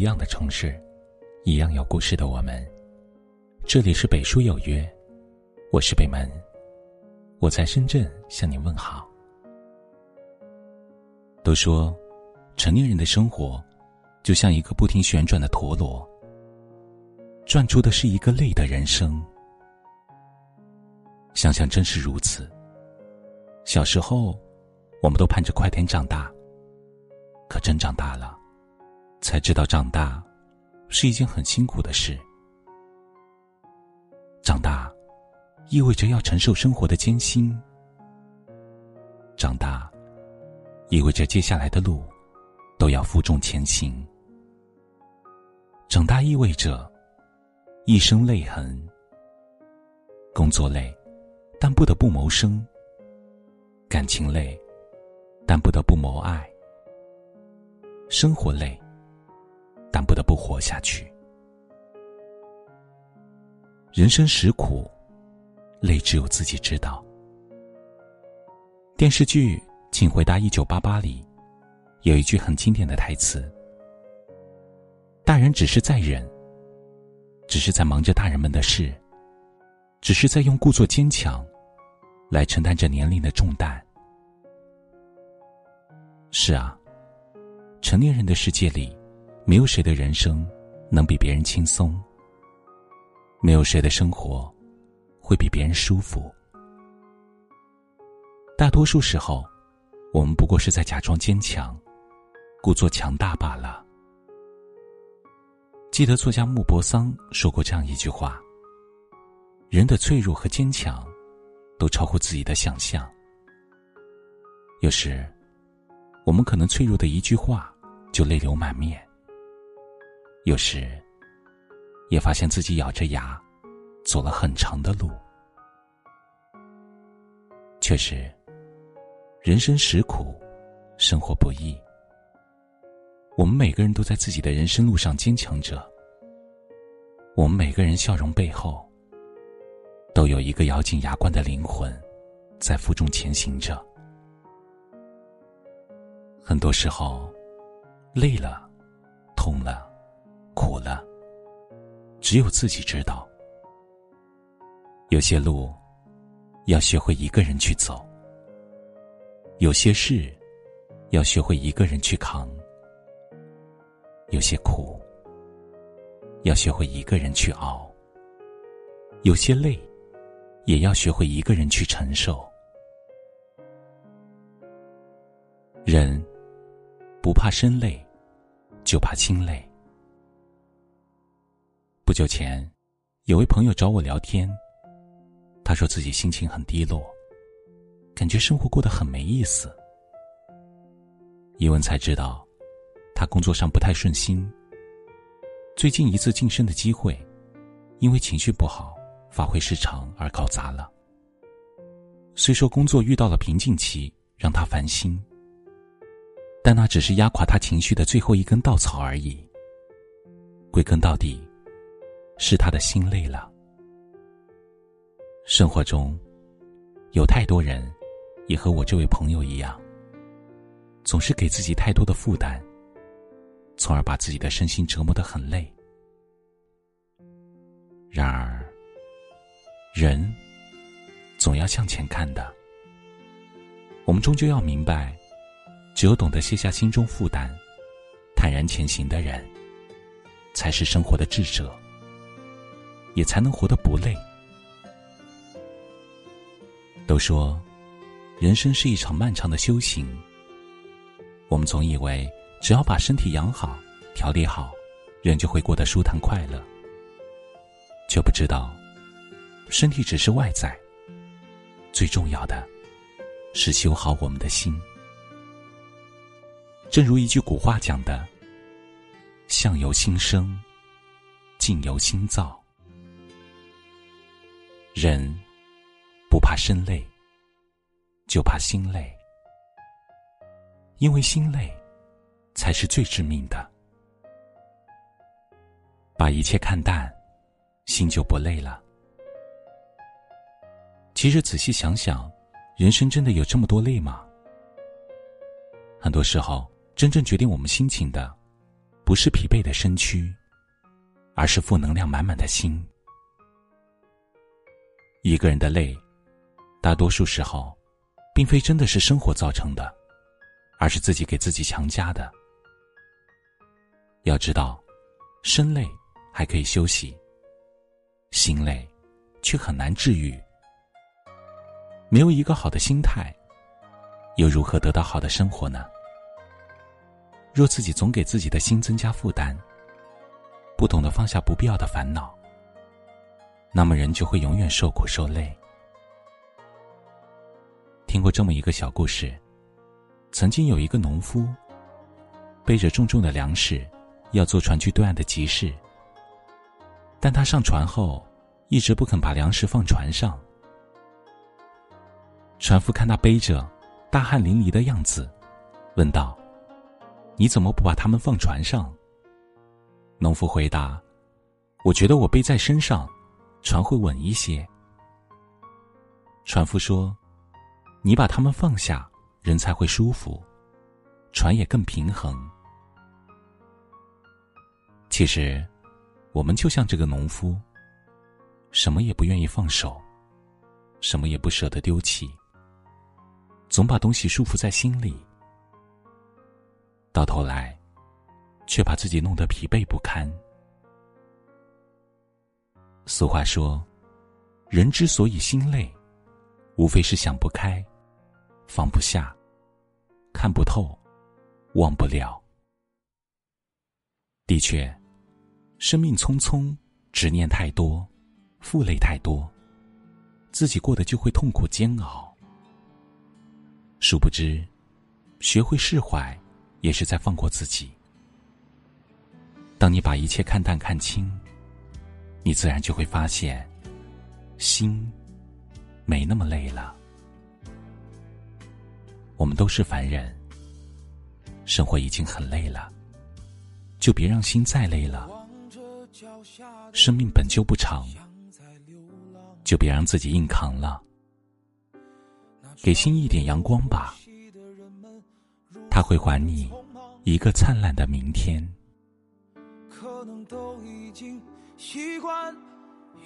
一样的城市，一样有故事的我们。这里是北书有约，我是北门，我在深圳向你问好。都说，成年人的生活，就像一个不停旋转的陀螺，转出的是一个累的人生。想想真是如此。小时候，我们都盼着快点长大，可真长大了。才知道长大是一件很辛苦的事。长大意味着要承受生活的艰辛。长大意味着接下来的路都要负重前行。长大意味着一生泪痕。工作累，但不得不谋生；感情累，但不得不谋爱；生活累。但不得不活下去。人生实苦，累只有自己知道。电视剧《请回答一九八八》里，有一句很经典的台词：“大人只是在忍，只是在忙着大人们的事，只是在用故作坚强，来承担着年龄的重担。”是啊，成年人的世界里。没有谁的人生能比别人轻松，没有谁的生活会比别人舒服。大多数时候，我们不过是在假装坚强，故作强大罢了。记得作家穆泊桑说过这样一句话：“人的脆弱和坚强，都超乎自己的想象。”有时，我们可能脆弱的一句话，就泪流满面。有时，也发现自己咬着牙走了很长的路。确实，人生实苦，生活不易。我们每个人都在自己的人生路上坚强着。我们每个人笑容背后，都有一个咬紧牙关的灵魂，在负重前行着。很多时候，累了，痛了。苦了，只有自己知道。有些路，要学会一个人去走；有些事，要学会一个人去扛；有些苦，要学会一个人去熬；有些累，也要学会一个人去承受。人不怕身累，就怕心累。不久前，有位朋友找我聊天。他说自己心情很低落，感觉生活过得很没意思。一问才知道，他工作上不太顺心。最近一次晋升的机会，因为情绪不好、发挥失常而搞砸了。虽说工作遇到了瓶颈期，让他烦心，但那只是压垮他情绪的最后一根稻草而已。归根到底。是他的心累了。生活中，有太多人，也和我这位朋友一样，总是给自己太多的负担，从而把自己的身心折磨得很累。然而，人总要向前看的。我们终究要明白，只有懂得卸下心中负担，坦然前行的人，才是生活的智者。也才能活得不累。都说，人生是一场漫长的修行。我们总以为只要把身体养好、调理好，人就会过得舒坦快乐，却不知道，身体只是外在，最重要的是修好我们的心。正如一句古话讲的：“相由心生，境由心造。”人不怕身累，就怕心累。因为心累，才是最致命的。把一切看淡，心就不累了。其实仔细想想，人生真的有这么多累吗？很多时候，真正决定我们心情的，不是疲惫的身躯，而是负能量满满的心。一个人的累，大多数时候，并非真的是生活造成的，而是自己给自己强加的。要知道，身累还可以休息，心累却很难治愈。没有一个好的心态，又如何得到好的生活呢？若自己总给自己的心增加负担，不懂得放下不必要的烦恼，那么人就会永远受苦受累。听过这么一个小故事：曾经有一个农夫，背着重重的粮食，要坐船去对岸的集市。但他上船后，一直不肯把粮食放船上。船夫看他背着，大汗淋漓的样子，问道：“你怎么不把它们放船上？”农夫回答：“我觉得我背在身上。”船会稳一些。船夫说：“你把他们放下，人才会舒服，船也更平衡。”其实，我们就像这个农夫，什么也不愿意放手，什么也不舍得丢弃，总把东西束缚在心里，到头来，却把自己弄得疲惫不堪。俗话说：“人之所以心累，无非是想不开、放不下、看不透、忘不了。”的确，生命匆匆，执念太多，负累太多，自己过得就会痛苦煎熬。殊不知，学会释怀，也是在放过自己。当你把一切看淡看清。你自然就会发现，心没那么累了。我们都是凡人，生活已经很累了，就别让心再累了。生命本就不长，就别让自己硬扛了。给心一点阳光吧，他会还你一个灿烂的明天。可能都已经。习惯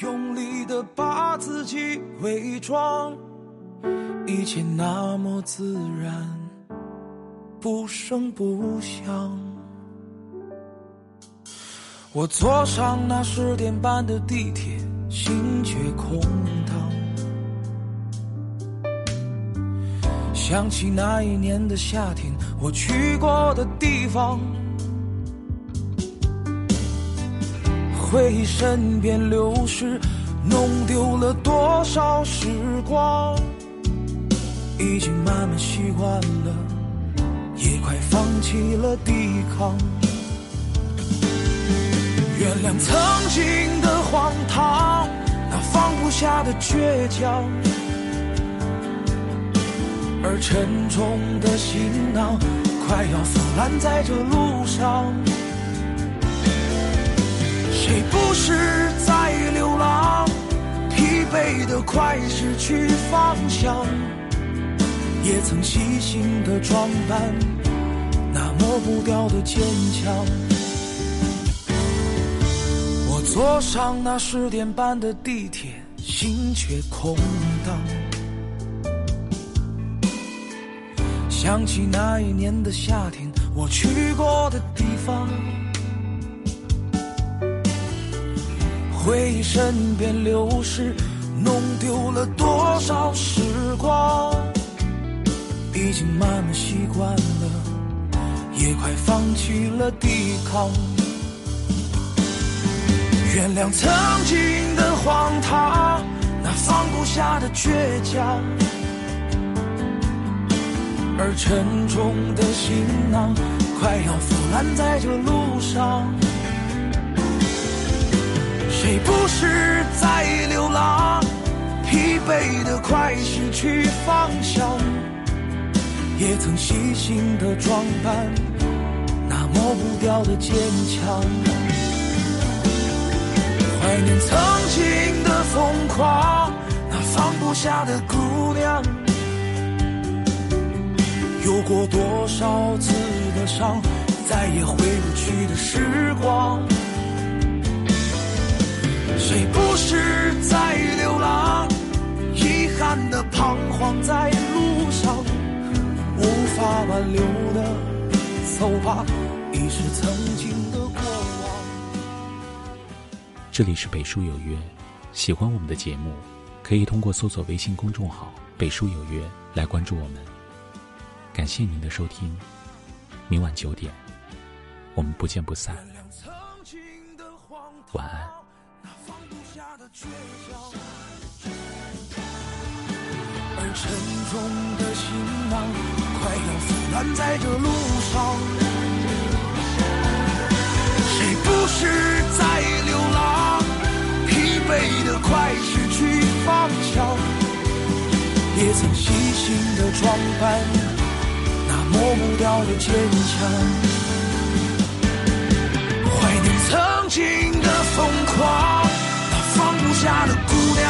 用力的把自己伪装，一切那么自然，不声不响。我坐上那十点半的地铁，心却空荡。想起那一年的夏天，我去过的地方。回忆身边流逝，弄丢了多少时光？已经慢慢习惯了，也快放弃了抵抗。原谅曾经的荒唐，那放不下的倔强，而沉重的行囊快要腐烂在这路上。谁不是在流浪？疲惫的快失去方向，也曾细心的装扮，那抹不掉的坚强。我坐上那十点半的地铁，心却空荡。想起那一年的夏天，我去过的地方。回忆身边流逝，弄丢了多少时光？已经慢慢习惯了，也快放弃了抵抗。原谅曾经的荒唐，那放不下的倔强，而沉重的行囊快要腐烂在这路上。谁不是在流浪？疲惫的快失去方向，也曾细心的装扮，那抹不掉的坚强。怀念曾经的疯狂，那放不下的姑娘，有过多少次的伤，再也回不去的时光。谁不是在流浪？遗憾的彷徨在路上，无法挽留的，走吧，已是曾经的过往。这里是北书有约，喜欢我们的节目，可以通过搜索微信公众号“北书有约”来关注我们。感谢您的收听，明晚九点，我们不见不散。晚安。下的倔强而沉重的行囊快要腐烂在这路上，谁不是在流浪？疲惫的快失去方向，也曾细心的装扮那抹不掉的坚强，怀念曾经的疯狂，下的姑娘。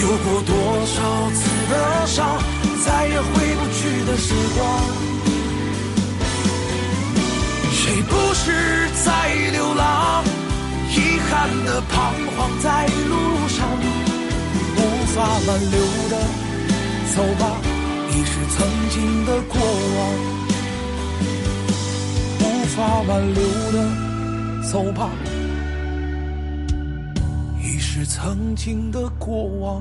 有过多少次的伤，再也回不去的时光。谁不是在流浪？遗憾的彷徨在路上，无法挽留的，走吧，已是曾经的过往。无法挽留的，走吧。是曾经的过往。